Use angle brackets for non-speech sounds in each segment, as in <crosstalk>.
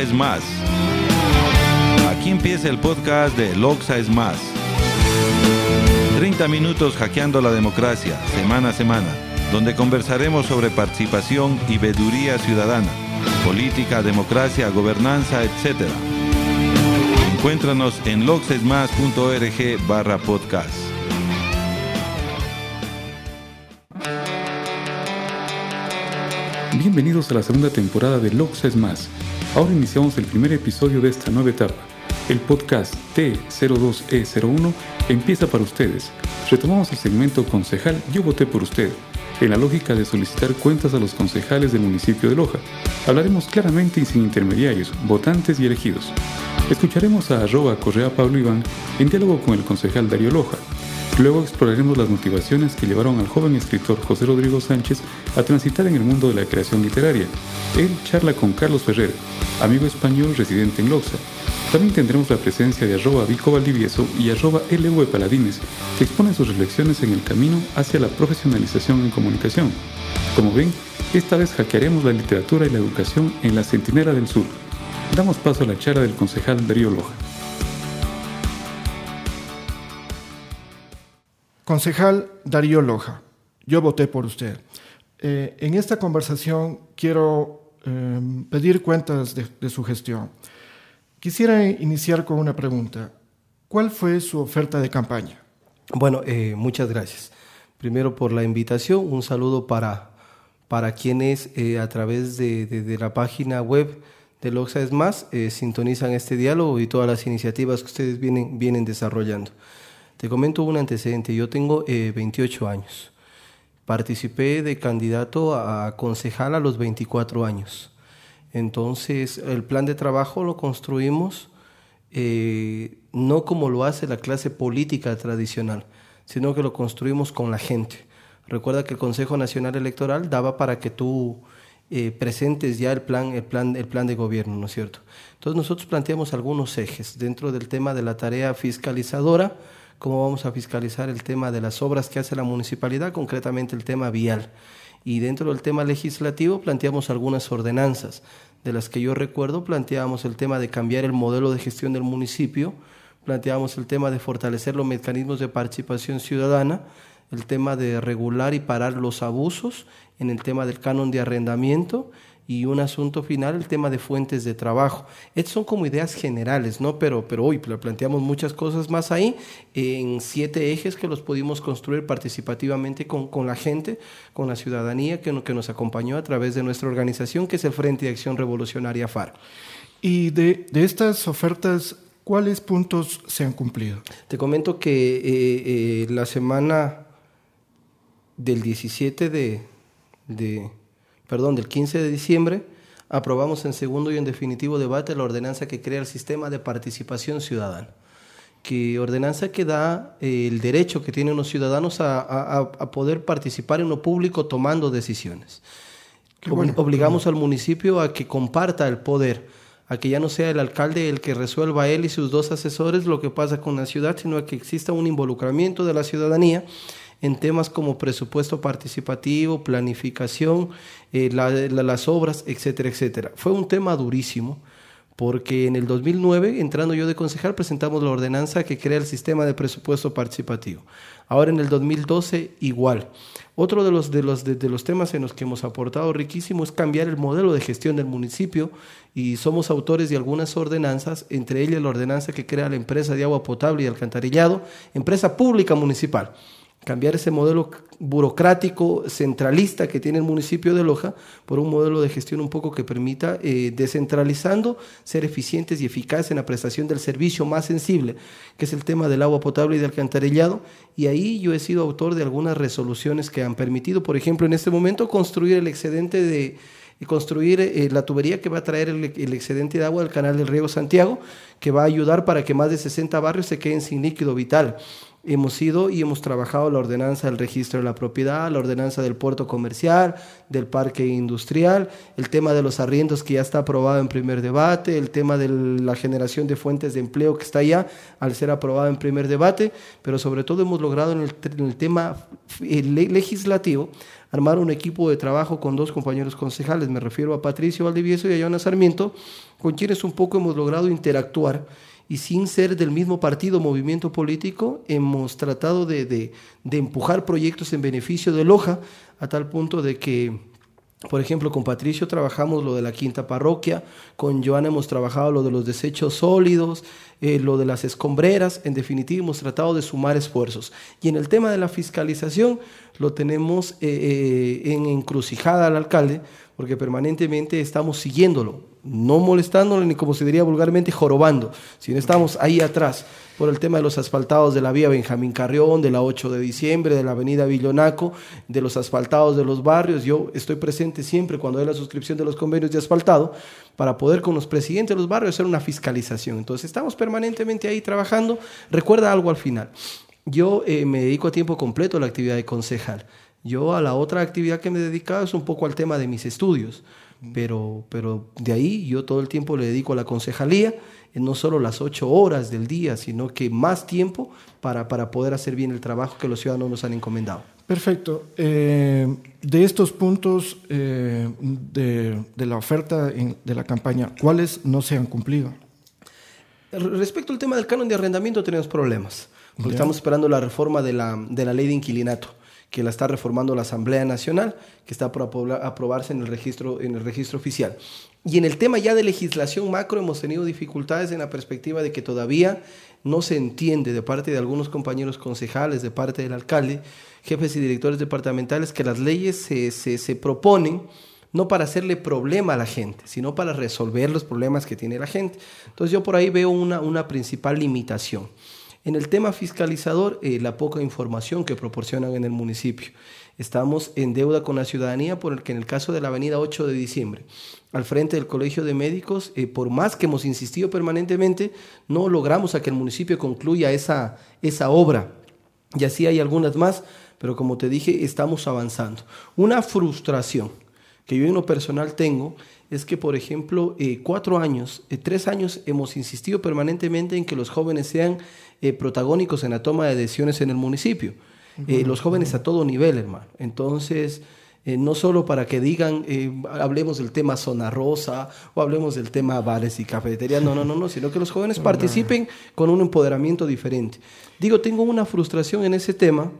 Es más. Aquí empieza el podcast de Loxa es más. 30 minutos hackeando la democracia, semana a semana, donde conversaremos sobre participación y veeduría ciudadana, política, democracia, gobernanza, etc. Encuéntranos en loxesmas.org barra podcast. Bienvenidos a la segunda temporada de Loxa es Más. Ahora iniciamos el primer episodio de esta nueva etapa. El podcast T02E01 empieza para ustedes. Retomamos el segmento Concejal Yo voté por usted, en la lógica de solicitar cuentas a los concejales del municipio de Loja. Hablaremos claramente y sin intermediarios, votantes y elegidos. Escucharemos a arroba Correa Pablo Iván en diálogo con el concejal Darío Loja, Luego exploraremos las motivaciones que llevaron al joven escritor José Rodrigo Sánchez a transitar en el mundo de la creación literaria. Él charla con Carlos Ferrer, amigo español residente en Loxa. También tendremos la presencia de arroba Vico Valdivieso y arroba LV Paladines, que exponen sus reflexiones en el camino hacia la profesionalización en comunicación. Como ven, esta vez hackearemos la literatura y la educación en la Centinela del Sur. Damos paso a la charla del concejal Darío Loja. Concejal Darío Loja, yo voté por usted. Eh, en esta conversación quiero em, pedir cuentas de, su gestión. Quisiera iniciar con una pregunta. ¿Cuál fue su oferta de campaña? Bueno, eh, muchas gracias. Primero por la invitación, un saludo para, para quienes eh, a través de, la página web de Loxa es Más sintonizan este diálogo y todas las iniciativas que ustedes vienen, vienen desarrollando. Te comento un antecedente. Yo tengo 28 eh, años. Participé de candidato a concejal a los 24 años. Entonces, el plan de trabajo lo construimos eh, no como lo hace la clase política tradicional, sino que lo construimos con la gente. Recuerda que el Consejo Nacional Electoral daba para que tú eh, presentes ya el plan, el, plan, el plan de gobierno, ¿no es cierto? Entonces nosotros planteamos algunos ejes dentro del tema de la tarea fiscalizadora, cómo vamos a fiscalizar el tema de las obras que hace la municipalidad, concretamente el tema vial. Y dentro del tema legislativo planteamos algunas ordenanzas. De las que yo recuerdo, planteábamos el tema de cambiar el modelo de gestión del municipio, planteábamos el tema de fortalecer los mecanismos de participación ciudadana, el tema de regular y parar los abusos en el tema del canon de arrendamiento y un asunto final, el tema de fuentes de trabajo. Estas son como ideas generales, ¿no? Pero, pero hoy planteamos muchas cosas más ahí, en siete ejes que los pudimos construir participativamente con, con la gente, con la ciudadanía que, que nos acompañó a través de nuestra organización, que es el Frente de Acción Revolucionaria FAR. Y de, de estas ofertas, ¿cuáles puntos se han cumplido? Te comento que eh, eh, la semana del 17 de, de perdón, del 15 de diciembre, aprobamos en segundo y en definitivo debate la ordenanza que crea el sistema de participación ciudadana, que ordenanza que da eh, el derecho que tienen los ciudadanos a, poder participar en lo público tomando decisiones. Obligamos al municipio a que comparta el poder, a que ya no sea el alcalde el que resuelva él y sus dos asesores lo que pasa con la ciudad, sino a que exista un involucramiento de la ciudadanía en temas como presupuesto participativo, planificación, eh, las obras, etcétera, etcétera. Fue un tema durísimo porque en el 2009, entrando yo de concejal, presentamos la ordenanza que crea el sistema de presupuesto participativo. Ahora en el 2012, igual. Otro de los, de los, de, los temas en los que hemos aportado riquísimo es cambiar el modelo de gestión del municipio y somos autores de algunas ordenanzas, entre ellas la ordenanza que crea la empresa de agua potable y alcantarillado, empresa pública municipal cambiar ese modelo burocrático, centralista que tiene el municipio de Loja por un modelo de gestión un poco que permita, eh, descentralizando, ser eficientes y eficaces en la prestación del servicio más sensible, que es el tema del agua potable y del alcantarillado. Y ahí yo he sido autor de algunas resoluciones que han permitido, por ejemplo, en este momento construir el excedente de construir eh, la tubería que va a traer el, excedente de agua del canal del Riego Santiago, que va a ayudar para que más de 60 barrios se queden sin líquido vital hemos ido y hemos trabajado la ordenanza del registro de la propiedad, la ordenanza del puerto comercial, del parque industrial, el tema de los arriendos que ya está aprobado en primer debate, el tema de la generación de fuentes de empleo que está ya al ser aprobado en primer debate, pero sobre todo hemos logrado en el, tema eh, legislativo armar un equipo de trabajo con dos compañeros concejales, me refiero a Patricio Valdivieso y a Joana Sarmiento, con quienes un poco hemos logrado interactuar y sin ser del mismo partido movimiento político, hemos tratado de, de, de empujar proyectos en beneficio de Loja, a tal punto de que por ejemplo, con Patricio trabajamos lo de la quinta parroquia, con Joana hemos trabajado lo de los desechos sólidos, eh, lo de las escombreras, en definitiva hemos tratado de sumar esfuerzos. Y en el tema de la fiscalización lo tenemos eh, eh, en encrucijada al alcalde, porque permanentemente estamos siguiéndolo, no molestándolo ni como se diría vulgarmente jorobando, sino estamos ahí atrás por el tema de los asfaltados de la vía Benjamín Carrión, de la 8 de diciembre, de la avenida Villonaco, de los asfaltados de los barrios. Yo estoy presente siempre cuando hay la suscripción de los convenios de asfaltado para poder con los presidentes de los barrios hacer una fiscalización. Entonces estamos permanentemente ahí trabajando. Recuerda algo al final. Yo eh, me dedico a tiempo completo a la actividad de concejal. Yo a la otra actividad que me he dedicado es un poco al tema de mis estudios, pero, pero de ahí yo todo el tiempo le dedico a la concejalía no solo las ocho horas del día, sino que más tiempo para, para poder hacer bien el trabajo que los ciudadanos nos han encomendado. Perfecto. Eh, de estos puntos eh, de, de, la oferta de la campaña, ¿cuáles no se han cumplido? Respecto al tema del canon de arrendamiento tenemos problemas, porque estamos esperando la reforma de la, de la ley de inquilinato que la está reformando la Asamblea Nacional, que está por aprobarse en el registro, en el registro oficial. Y en el tema ya de legislación macro hemos tenido dificultades en la perspectiva de que todavía no se entiende de parte de algunos compañeros concejales, de parte del alcalde, jefes y directores departamentales, que las leyes se, se, se proponen no para hacerle problema a la gente, sino para resolver los problemas que tiene la gente. Entonces yo por ahí veo una, una principal limitación. En el tema fiscalizador, eh, la poca información que proporcionan en el municipio. Estamos en deuda con la ciudadanía por el que en el caso de la avenida 8 de diciembre, al frente del Colegio de Médicos, eh, por más que hemos insistido permanentemente, no logramos a que el municipio concluya esa, esa obra. Y así hay algunas más, pero como te dije, estamos avanzando. Una frustración que yo en lo personal tengo es que, por ejemplo, eh, cuatro años, eh, tres años hemos insistido permanentemente en que los jóvenes sean eh, protagónicos en la toma de decisiones en el municipio. los jóvenes a todo nivel, hermano. Entonces, no solo para que digan, hablemos del tema zona rosa o hablemos del tema bares y cafeterías, no, no, no, no, sino que los jóvenes <laughs> participen con un empoderamiento diferente. Digo, tengo una frustración en ese tema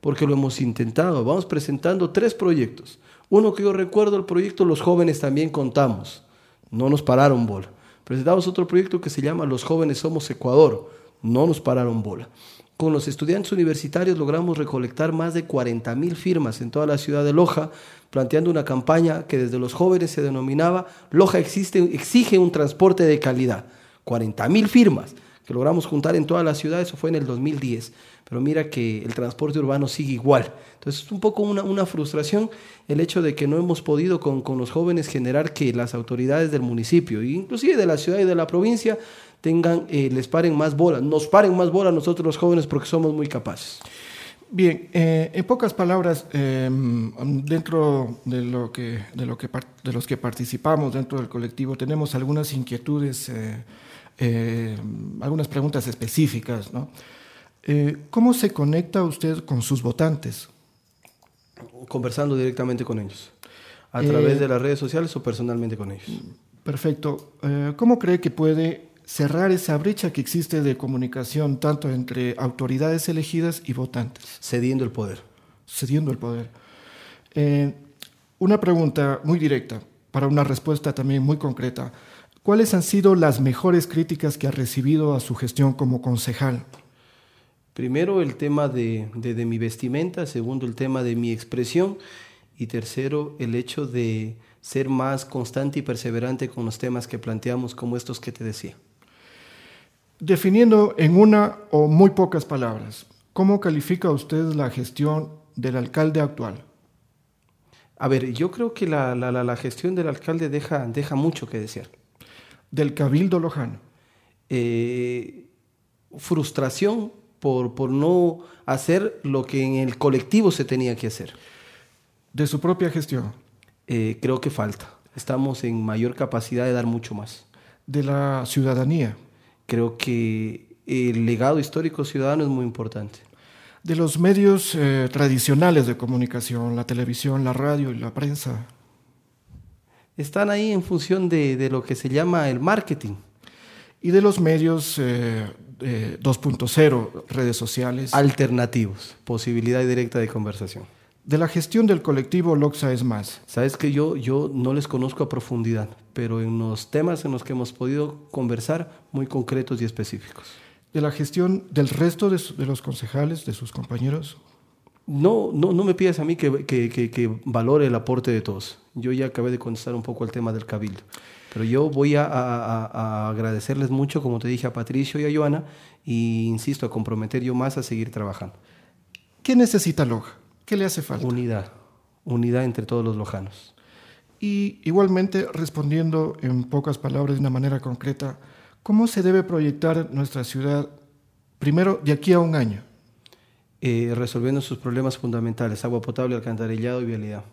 porque lo hemos intentado. Vamos presentando tres proyectos. Uno que yo recuerdo, el proyecto Los Jóvenes también contamos. No nos pararon bola. Presentamos otro proyecto que se llama Los Jóvenes Somos Ecuador. No nos pararon bola. Con los estudiantes universitarios logramos recolectar más de 40 mil firmas en toda la ciudad de Loja, planteando una campaña que desde los jóvenes se denominaba Loja existe, exige un transporte de calidad. 40 mil firmas que logramos juntar en toda la ciudad, eso fue en el 2010 pero mira que el transporte urbano sigue igual. Entonces es un poco una, una frustración el hecho de que no hemos podido con, con, los jóvenes generar que las autoridades del municipio, inclusive de la ciudad y de la provincia, tengan, eh, les paren más bolas, nos paren más bolas nosotros los jóvenes porque somos muy capaces. Bien, eh, en pocas palabras, eh, dentro de, lo que, de, lo que, de los que participamos dentro del colectivo, tenemos algunas inquietudes, eh, eh algunas preguntas específicas, ¿no? Eh, ¿Cómo se conecta usted con sus votantes? Conversando directamente con ellos. ¿A través eh, de las redes sociales o personalmente con ellos? Perfecto. Eh, ¿Cómo cree que puede cerrar esa brecha que existe de comunicación tanto entre autoridades elegidas y votantes? Cediendo el poder. Cediendo el poder. una pregunta muy directa para una respuesta también muy concreta. ¿Cuáles han sido las mejores críticas que ha recibido a su gestión como concejal? Primero el tema de, de, mi vestimenta, segundo el tema de mi expresión y tercero el hecho de ser más constante y perseverante con los temas que planteamos como estos que te decía. Definiendo en una o muy pocas palabras, ¿cómo califica usted la gestión del alcalde actual? A ver, yo creo que la, la, la gestión del alcalde deja, deja mucho que desear. ¿Del cabildo lojano? Eh, frustración por, por no hacer lo que en el colectivo se tenía que hacer. ¿De su propia gestión? Eh, creo que falta. Estamos en mayor capacidad de dar mucho más. ¿De la ciudadanía? Creo que el legado histórico ciudadano es muy importante. de los medios eh, tradicionales de comunicación, la televisión, la radio y la prensa? Están ahí en función de, lo que se llama el marketing. Y de los medios 2.0, redes sociales. Alternativos, posibilidad directa de conversación. De la gestión del colectivo Loxa es más. Sabes que yo, yo no les conozco a profundidad, pero en los temas en los que hemos podido conversar, muy concretos y específicos. De la gestión del resto de, los concejales, de sus compañeros. No, no, no me pidas a mí que, que, que, valore el aporte de todos. Yo ya acabé de contestar un poco el tema del cabildo. Pero yo voy a, a, a, agradecerles mucho, como te dije, a Patricio y a Joana, y insisto, a comprometer yo más a seguir trabajando. ¿Qué necesita Loja? ¿Qué le hace falta? Unidad, unidad entre todos los lojanos. Y igualmente, respondiendo en pocas palabras, de una manera concreta, ¿cómo se debe proyectar nuestra ciudad, primero, de aquí a un año? Eh, resolviendo sus problemas fundamentales, agua potable, alcantarillado y vialidad.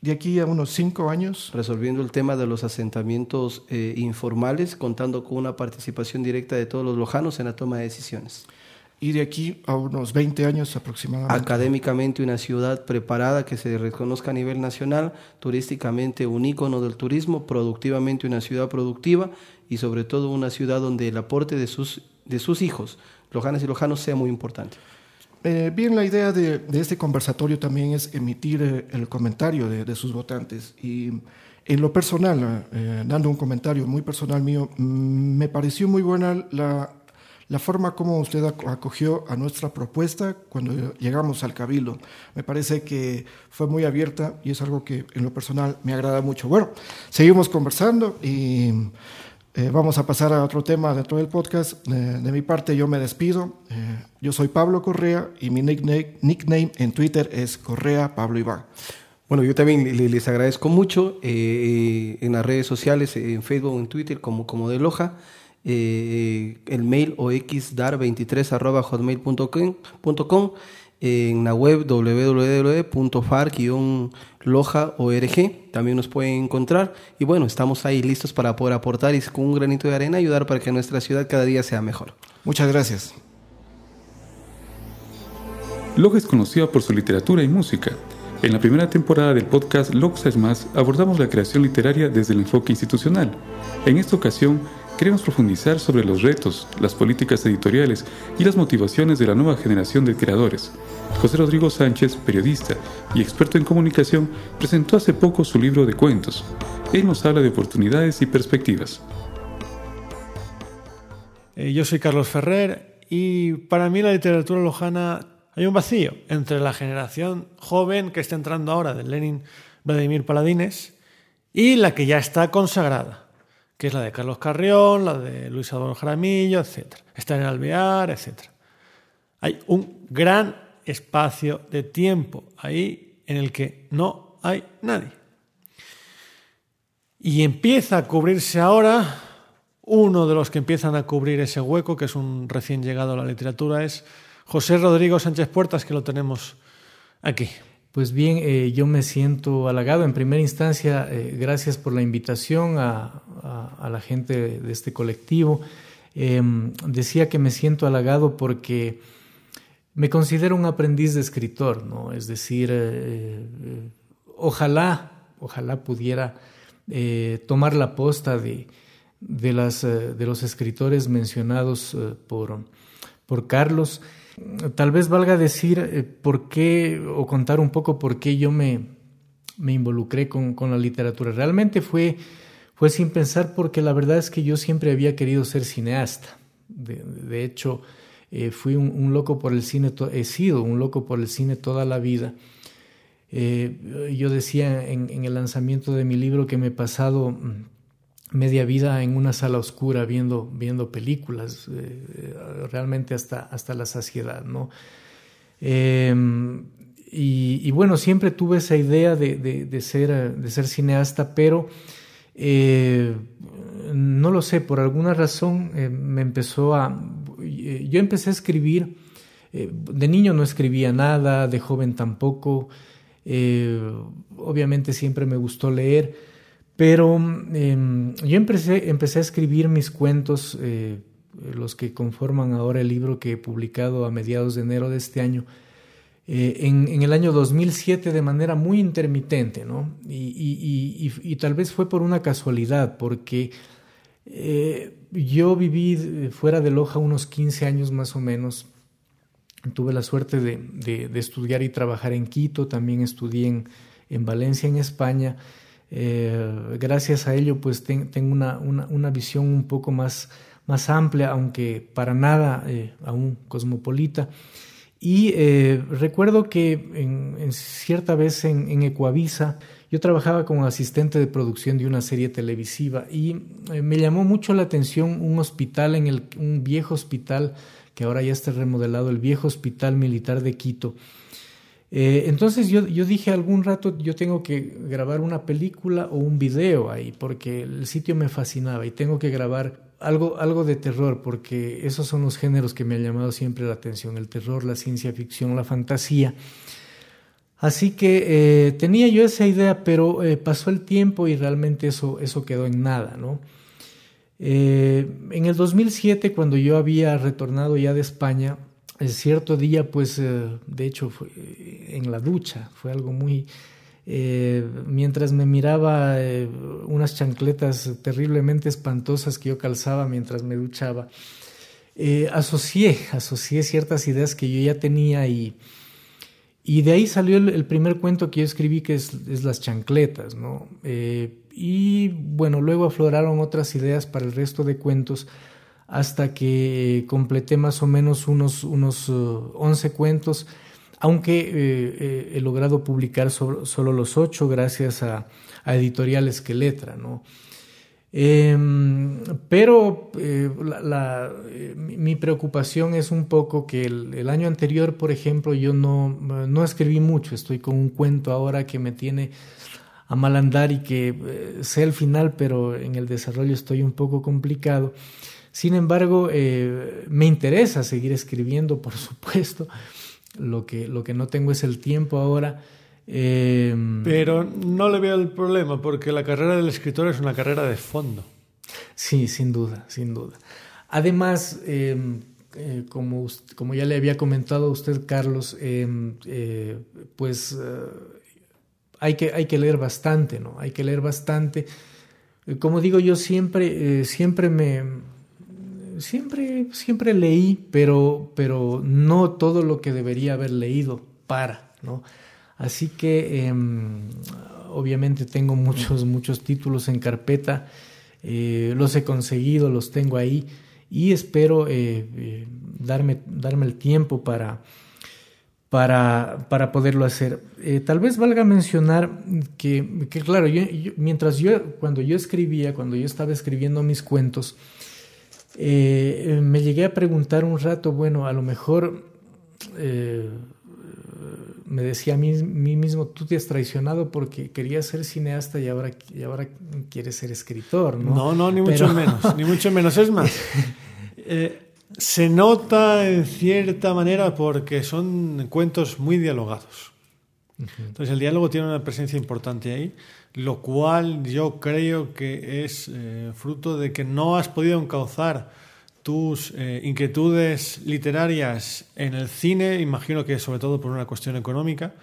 De aquí a unos cinco años. Resolviendo el tema de los asentamientos eh, informales, contando con una participación directa de todos los lojanos en la toma de decisiones y de aquí a unos 20 años aproximadamente. Académicamente una ciudad preparada que se reconozca a nivel nacional, turísticamente un ícono del turismo, productivamente una ciudad productiva y sobre todo una ciudad donde el aporte de sus, de sus hijos, lojanas y lojanos, sea muy importante. Eh, bien, la idea de, este conversatorio también es emitir eh, el comentario de, sus votantes y en lo personal, eh, dando un comentario muy personal mío, mm, me pareció muy buena la la forma como usted acogió a nuestra propuesta cuando llegamos al Cabildo. Me parece que fue muy abierta y es algo que en lo personal me agrada mucho. Bueno, seguimos conversando y eh, vamos a pasar a otro tema dentro del podcast. de mi parte yo me despido. Eh, yo soy Pablo Correa y mi nickname, en Twitter es Correa Pablo Iván. Bueno, yo también les agradezco mucho eh, en las redes sociales, en Facebook, en Twitter, como, como de Loja. Eh, el mail o xdar23 arroba hotmail.com en la web www.far-loja.org también nos pueden encontrar y bueno, estamos ahí listos para poder aportar y con un granito de arena ayudar para que nuestra ciudad cada día sea mejor. Muchas gracias. Loja es conocida por su literatura y música. En la primera temporada del podcast Loxa es más abordamos la creación literaria desde el enfoque institucional. En esta ocasión queremos profundizar sobre los retos, las políticas editoriales y las motivaciones de la nueva generación de creadores. José Rodrigo Sánchez, periodista y experto en comunicación, presentó hace poco su libro de cuentos. Él nos habla de oportunidades y perspectivas. Eh, yo soy Carlos Ferrer y para mí la literatura lojana hay un vacío entre la generación joven que está entrando ahora de Lenin Vladimir Paladines y la que ya está consagrada que es la de Carlos Carrión, la de Luis Adolfo Jaramillo, etc. Está en Alvear, etc. Hay un gran espacio de tiempo ahí en el que no hay nadie. Y empieza a cubrirse ahora, uno de los que empiezan a cubrir ese hueco, que es un recién llegado a la literatura, es José Rodrigo Sánchez Puertas, que lo tenemos aquí. Pues bien, eh, yo me siento halagado. En primera instancia, eh, gracias por la invitación a, la gente de este colectivo. Em, decía que me siento halagado porque me considero un aprendiz de escritor, ¿no? Es decir, eh, ojalá, ojalá pudiera tomar la posta de, de, las, de los escritores mencionados por, por Carlos Tal vez valga decir eh, por qué o contar un poco por qué yo me, me involucré con, con, la literatura. Realmente fue, fue sin pensar porque la verdad es que yo siempre había querido ser cineasta. De, de hecho, eh, fui un, loco por el cine, he sido un loco por el cine toda la vida. Eh, yo decía en, el lanzamiento de mi libro que me he pasado mm, media vida en una sala oscura viendo, viendo películas, eh, realmente hasta, hasta la saciedad, ¿no? Em, y, bueno, siempre tuve esa idea de, ser, de ser cineasta, pero eh, no lo sé, por alguna razón eh, me empezó a... Yo empecé a escribir, de niño no escribía nada, de joven tampoco, obviamente siempre me gustó leer, pero em, yo empecé, empecé, a escribir mis cuentos eh, los que conforman ahora el libro que he publicado a mediados de enero de este año, eh, en, el año 2007 de manera muy intermitente, ¿no? Y, tal vez fue por una casualidad, porque eh, yo viví fuera de Loja unos 15 años más o menos. Tuve la suerte de, estudiar y trabajar en Quito, también estudié en, Valencia, en España. Eh, gracias a ello, pues tengo una, visión un poco más, más amplia, aunque para nada aún cosmopolita. Y eh, recuerdo que en, cierta vez en, en, Ecuavisa yo trabajaba como asistente de producción de una serie televisiva y eh, me llamó mucho la atención un hospital, en el, un viejo hospital que ahora ya está remodelado, el viejo hospital militar de Quito. Eh, entonces yo, yo dije algún rato yo tengo que grabar una película o un video ahí porque el sitio me fascinaba y tengo que grabar algo, algo de terror, porque esos son los géneros que me han llamado siempre la atención, el terror, la ciencia ficción, la fantasía. Así que eh, tenía yo esa idea, pero eh, pasó el tiempo y realmente eso, eso quedó en nada, ¿no? Eh, en el 2007, cuando yo había retornado ya de España, cierto día, pues, de hecho, fue en la ducha, fue algo muy, eh, mientras me miraba eh, unas chancletas terriblemente espantosas que yo calzaba mientras me duchaba, eh, asocié, asocié ciertas ideas que yo ya tenía y, y de ahí salió el, primer cuento que yo escribí que es, Las chancletas, ¿no? y bueno, luego afloraron otras ideas para el resto de cuentos hasta que completé más o menos unos, unos 11 cuentos aunque eh, eh, he logrado publicar solo los ocho gracias a, editoriales que letra, ¿no? Em, pero eh, mi preocupación es un poco que el, año anterior, por ejemplo, yo no, no, escribí mucho, estoy con un cuento ahora que me tiene a mal andar y que sé el final, pero en el desarrollo estoy un poco complicado. Sin embargo, me interesa seguir escribiendo, por supuesto. Lo que, lo que no tengo es el tiempo ahora. Em, Pero no le veo el problema, porque la carrera del escritor es una carrera de fondo. Sí, sin duda, sin duda. Además, em, eh, como, como ya le había comentado a usted, Carlos, em, eh, pues eh, hay, que, hay que leer bastante, ¿no? Hay que leer bastante. Como digo, yo siempre, siempre me, siempre, siempre leí, pero, pero no todo lo que debería haber leído para, ¿no? Así que em, obviamente tengo muchos, muchos títulos en carpeta, eh, los he conseguido, los tengo ahí y espero eh, eh, darme, darme el tiempo para, para, para poderlo hacer. tal vez valga mencionar que, que claro, mientras yo, cuando yo escribía, cuando yo estaba escribiendo mis cuentos, eh, me llegué a preguntar un rato, bueno, a lo mejor eh, me decía a mí, mismo, tú te has traicionado porque querías ser cineasta y ahora, y ahora quieres ser escritor, ¿no? No, no, ni mucho menos, ni mucho menos. Es más, <laughs> eh, se nota en cierta manera porque son cuentos muy dialogados. Entonces el diálogo tiene una presencia importante ahí, lo cual yo creo que es eh, fruto de que no has podido encauzar tus eh, inquietudes literarias en el cine, imagino que sobre todo por una cuestión económica,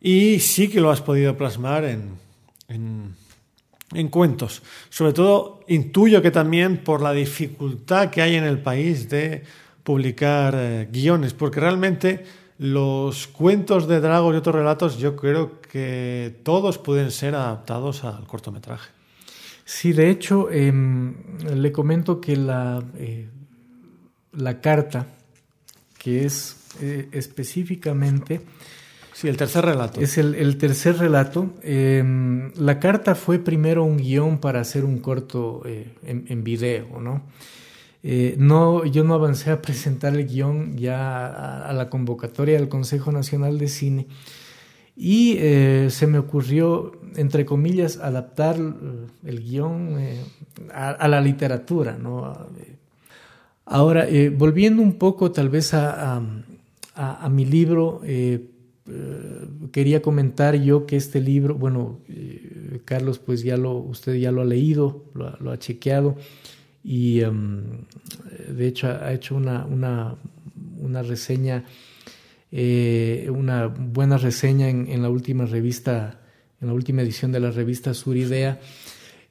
y sí que lo has podido plasmar en, en, cuentos. Sobre todo intuyo que también por la dificultad que hay en el país de publicar eh, guiones, porque realmente los cuentos de Drago y otros relatos yo creo que todos pueden ser adaptados al cortometraje. Sí, de hecho, em, le comento que la, eh, la carta, que es eh, específicamente... Sí, el tercer relato. Es el, tercer relato. Em, la carta fue primero un guion para hacer un corto eh, en, en, video, ¿no? Eh, no, yo no avancé a presentar el guion ya a, la convocatoria del Consejo Nacional de Cine y eh, se me ocurrió, entre comillas, adaptar eh, el guion a, la literatura. ¿no? Ahora, volviendo un poco tal vez a, a mi libro, quería comentar yo que este libro, bueno, Carlos, pues ya lo, usted ya lo ha leído, lo, lo ha chequeado y em, de hecho ha hecho una, una, una reseña, eh, una buena reseña en, la última revista, en la última edición de la revista Suridea.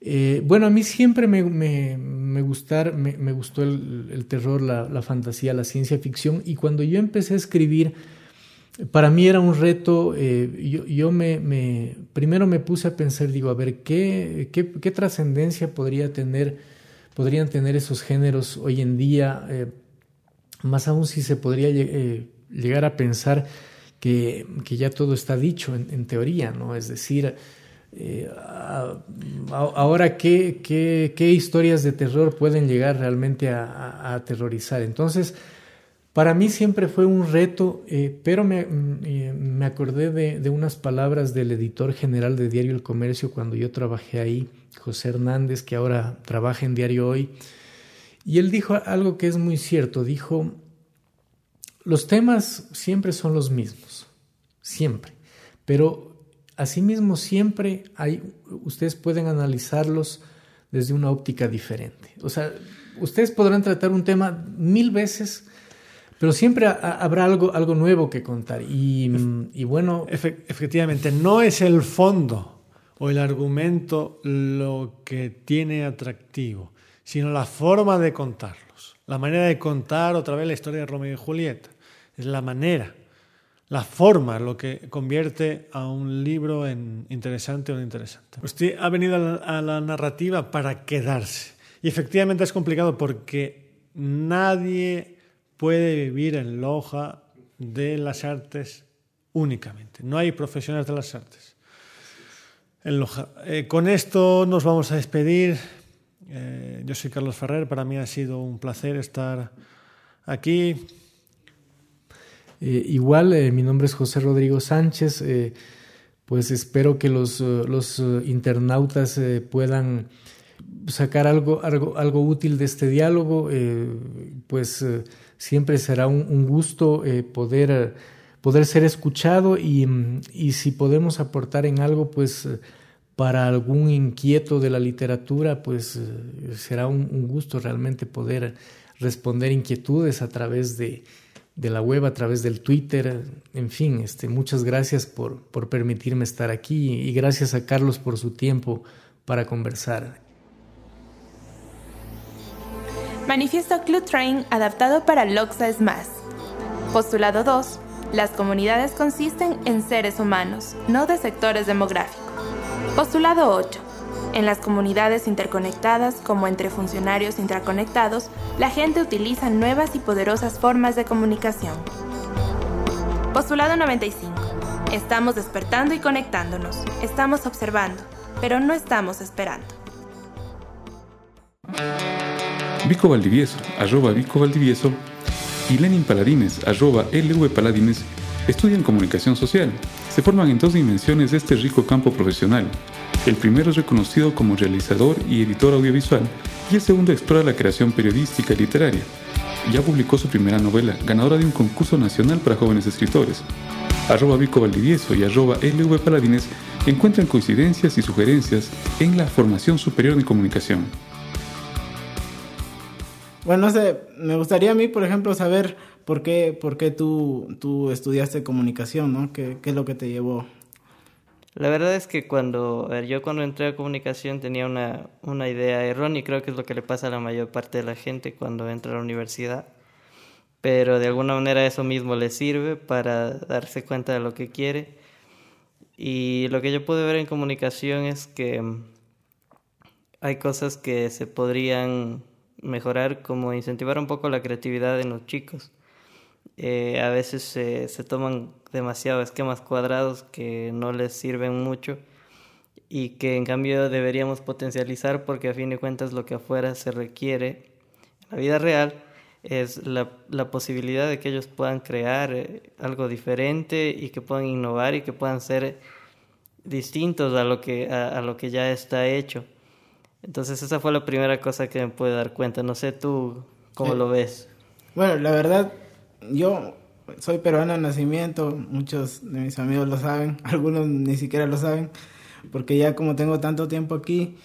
Eh, bueno, a mí siempre me, me, me, gustar, me, gustó el, terror, la, fantasía, la ciencia ficción y cuando yo empecé a escribir, para mí era un reto, eh, yo, me, primero me puse a pensar, digo, a ver, ¿qué, qué, trascendencia podría tener, podrían tener esos géneros hoy en día? Eh, más aún si se podría eh, llegar a pensar que, ya todo está dicho en, teoría, ¿no? Es decir, ahora, ¿qué, ¿qué, historias de terror pueden llegar realmente a aterrorizar? Entonces, para mí siempre fue un reto, eh, pero me, mm, eh, me acordé de, de, unas palabras del editor general de Diario El Comercio cuando yo trabajé ahí, José Hernández, que ahora trabaja en Diario Hoy, y él dijo algo que es muy cierto, dijo, los temas siempre son los mismos, siempre, pero asimismo siempre hay, ustedes pueden analizarlos desde una óptica diferente. O sea, ustedes podrán tratar un tema mil veces, pero siempre habrá algo, algo nuevo que contar. Y, bueno. efectivamente, no es el fondo o el argumento lo que tiene atractivo, sino la forma de contarlos. La manera de contar otra vez la historia de Romeo y Julieta. Es la manera, la forma lo que convierte a un libro en interesante o no interesante. Usted ha venido a la narrativa para quedarse. Y efectivamente es complicado porque nadie puede vivir en Loja de las artes únicamente. No hay profesionales de las artes en Loja. Eh, con esto nos vamos a despedir. Eh, yo soy Carlos Ferrer. Para mí ha sido un placer estar aquí. Eh, igual, mi nombre es José Rodrigo Sánchez. pues espero que los, los internautas puedan sacar algo, algo, algo útil de este diálogo. pues siempre será un, gusto eh, poder, poder ser escuchado y, si podemos aportar en algo, pues para algún inquieto de la literatura, pues eh, será un, gusto realmente poder responder inquietudes a través de, la web, a través del Twitter, en fin, este, muchas gracias por, por permitirme estar aquí y gracias a Carlos por su tiempo para conversar. Manifiesto Club Train adaptado para Loxa es más. Postulado 2. Las comunidades consisten en seres humanos, no de sectores demográficos. Postulado 8. En las comunidades interconectadas, como entre funcionarios interconectados, la gente utiliza nuevas y poderosas formas de comunicación. Postulado 95. Estamos despertando y conectándonos. Estamos observando, pero no estamos esperando. Vico Valdivieso, arroba Vico Valdivieso, y Lenin Paladines, arroba LV Paladines, estudian comunicación social. Se forman en dos dimensiones de este rico campo profesional. El primero es reconocido como realizador y editor audiovisual, y el segundo explora la creación periodística y literaria. Ya publicó su primera novela, ganadora de un concurso nacional para jóvenes escritores. Arroba Vico Valdivieso y arroba LV Paladines encuentran coincidencias y sugerencias en la formación superior de comunicación. Bueno, no sé, me gustaría a mí, por ejemplo, saber por qué, por qué tú, tú estudiaste comunicación, ¿no? ¿Qué, ¿Qué, es lo que te llevó? La verdad es que cuando yo cuando entré a comunicación tenía una, una idea errónea y creo que es lo que le pasa a la mayor parte de la gente cuando entra a la universidad. Pero de alguna manera eso mismo le sirve para darse cuenta de lo que quiere. Y lo que yo pude ver en comunicación es que hay cosas que se podrían mejorar, como incentivar un poco la creatividad en los chicos. Eh, a veces se toman demasiado esquemas cuadrados que no les sirven mucho y que en cambio deberíamos potencializar porque a fin de cuentas lo que afuera se requiere en la vida real es la, la posibilidad de que ellos puedan crear eh, algo diferente y que puedan innovar y que puedan ser distintos a lo que, a lo que ya está hecho. Entonces esa fue la primera cosa que me pude dar cuenta. No sé tú cómo lo ves. Bueno, la verdad, yo soy peruano de nacimiento, muchos de mis amigos lo saben, <laughs> algunos ni siquiera lo saben, porque ya como tengo tanto tiempo aquí,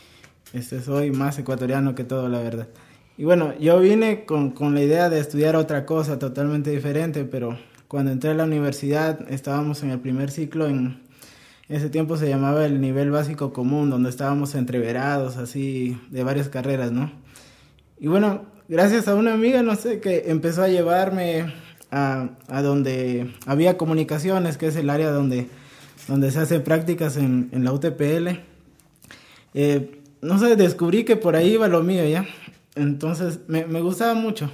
este, soy más ecuatoriano que todo, la verdad. Y bueno, yo vine con, con la idea de estudiar otra cosa totalmente diferente, pero cuando entré a la universidad estábamos en el primer ciclo en ese tiempo se llamaba el nivel básico común, donde estábamos entreverados, así, de varias carreras, ¿no? Y bueno, gracias a una amiga, no sé, que empezó a llevarme a, a donde había comunicaciones, que es el área donde, donde se hacen prácticas en, en la UTPL. Eh, no sé, descubrí que por ahí iba lo mío, ¿ya? Entonces, me, me gustaba mucho.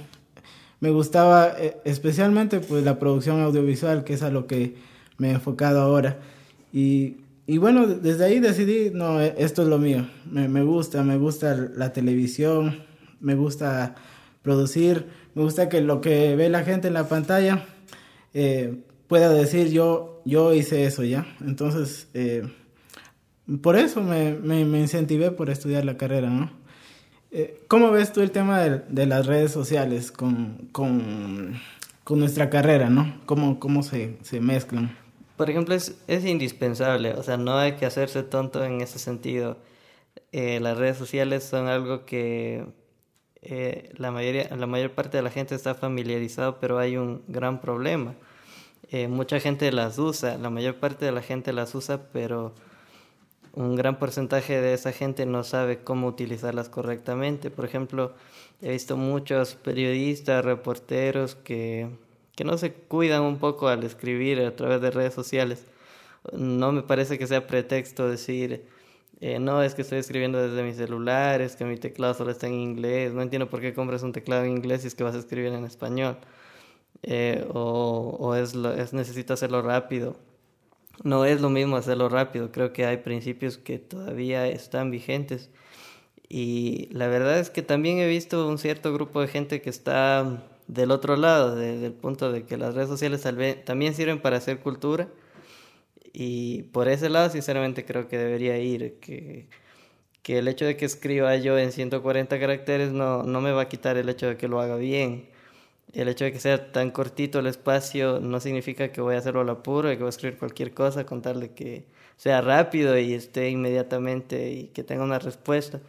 Me gustaba eh, especialmente pues la producción audiovisual, que es a lo que me he enfocado ahora. Y, bueno, desde ahí decidí, no, e, esto es lo mío. Me, me gusta, me gusta la televisión, me gusta producir, me gusta que lo que ve la gente en la pantalla eh, pueda decir yo, yo hice eso ya. Entonces, eh, por eso me, me, me, incentivé por estudiar la carrera, ¿no? Eh, ¿Cómo ves tú el tema de, de las redes sociales con, con, con, nuestra carrera, ¿no? ¿Cómo, cómo se, se mezclan? Por ejemplo, es, es indispensable, o sea, no hay que hacerse tonto en ese sentido. Eh, las redes sociales son algo que eh, la, mayoría, la mayor parte de la gente está familiarizado, pero hay un gran problema. Eh, mucha gente las usa, la mayor parte de la gente las usa, pero un gran porcentaje de esa gente no sabe cómo utilizarlas correctamente. Por ejemplo, he visto muchos periodistas, reporteros que que no se cuidan un poco al escribir a través de redes sociales. No me parece que sea pretexto decir, eh, no, es que estoy escribiendo desde mi celular, es que mi teclado solo está en inglés, no entiendo por qué compras un teclado en inglés si es que vas a escribir en español. Eh, o es, lo, es necesito hacerlo rápido. No es lo mismo hacerlo rápido, creo que hay principios que todavía están vigentes. Y la verdad es que también he visto un cierto grupo de gente que está del otro lado, del punto de que las redes sociales también sirven para hacer cultura. Y por ese lado, sinceramente, creo que debería ir. Que, que el hecho de que escriba yo en 140 caracteres no, no me va a quitar el hecho de que lo haga bien. El hecho de que sea tan cortito el espacio no significa que voy a hacerlo al apuro y que voy a escribir cualquier cosa, contarle que sea rápido y esté inmediatamente y que tenga una respuesta.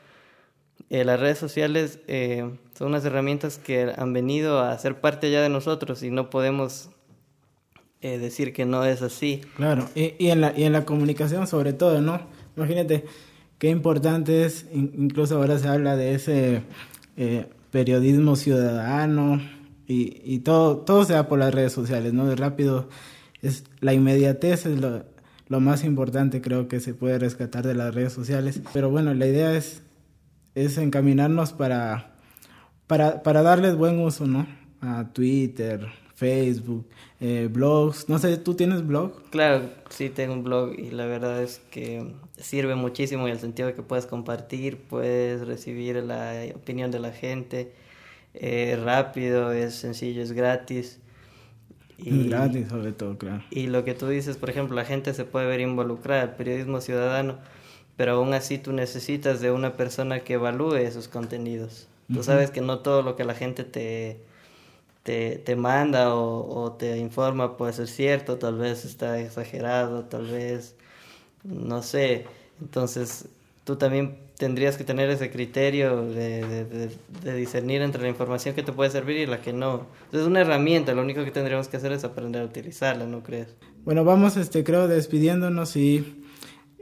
Eh, las redes sociales eh, son unas herramientas que han venido a ser parte ya de nosotros y no podemos eh, decir que no es así. Claro, y, y, en la, y en la comunicación sobre todo, ¿no? Imagínate qué importante es, incluso ahora se habla de ese eh, periodismo ciudadano y, y todo, todo se da por las redes sociales, ¿no? De rápido, es, la inmediatez es lo, lo más importante creo que se puede rescatar de las redes sociales. Pero bueno, la idea es es encaminarnos para, para, para darles buen uso, ¿no? A Twitter, Facebook, eh, blogs. No sé, ¿tú tienes blog? Claro, sí tengo un blog y la verdad es que sirve muchísimo en el sentido de que puedes compartir, puedes recibir la opinión de la gente. Eh, rápido, es sencillo, es gratis. Y, es gratis sobre todo, claro. Y lo que tú dices, por ejemplo, la gente se puede ver involucrada, el periodismo ciudadano pero aún así tú necesitas de una persona que evalúe esos contenidos. Tú sabes que no todo lo que la gente te, te, te manda o, o, te informa puede ser cierto, tal vez está exagerado, tal vez, no sé. Entonces, tú también tendrías que tener ese criterio de, de, de, discernir entre la información que te puede servir y la que no. Entonces, es una herramienta, lo único que tendríamos que hacer es aprender a utilizarla, ¿no crees? Bueno, vamos, este, creo, despidiéndonos y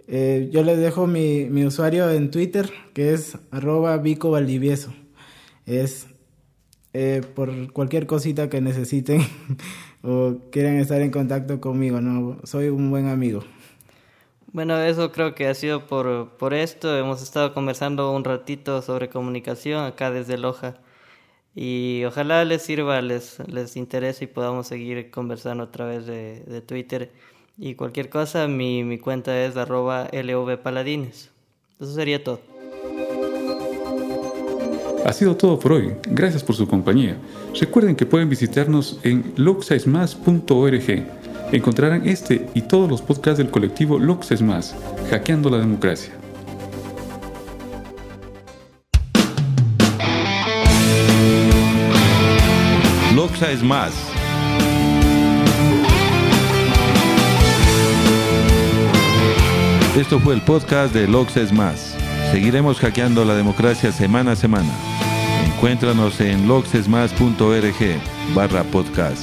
eh, yo les dejo mi, mi, usuario en Twitter, que es arroba Vico Valdivieso. Es eh, por cualquier cosita que necesiten <laughs> o quieran estar en contacto conmigo, ¿no? Soy un buen amigo. Bueno, eso creo que ha sido por, por esto. Hemos estado conversando un ratito sobre comunicación acá desde Loja. Y ojalá les sirva, les, les interese y podamos seguir conversando a través de, de Twitter. Y cualquier cosa, mi, mi cuenta es arroba lvpaladines. Eso sería todo. Ha sido todo por hoy. Gracias por su compañía. Recuerden que pueden visitarnos en loxaismas.org. Encontrarán este y todos los podcasts del colectivo Loxa Más, Hackeando la Democracia. Loxa es más Esto fue el podcast de Lox es Más. Seguiremos hackeando la democracia semana a semana. Encuéntranos en loxesmas.org barra podcast.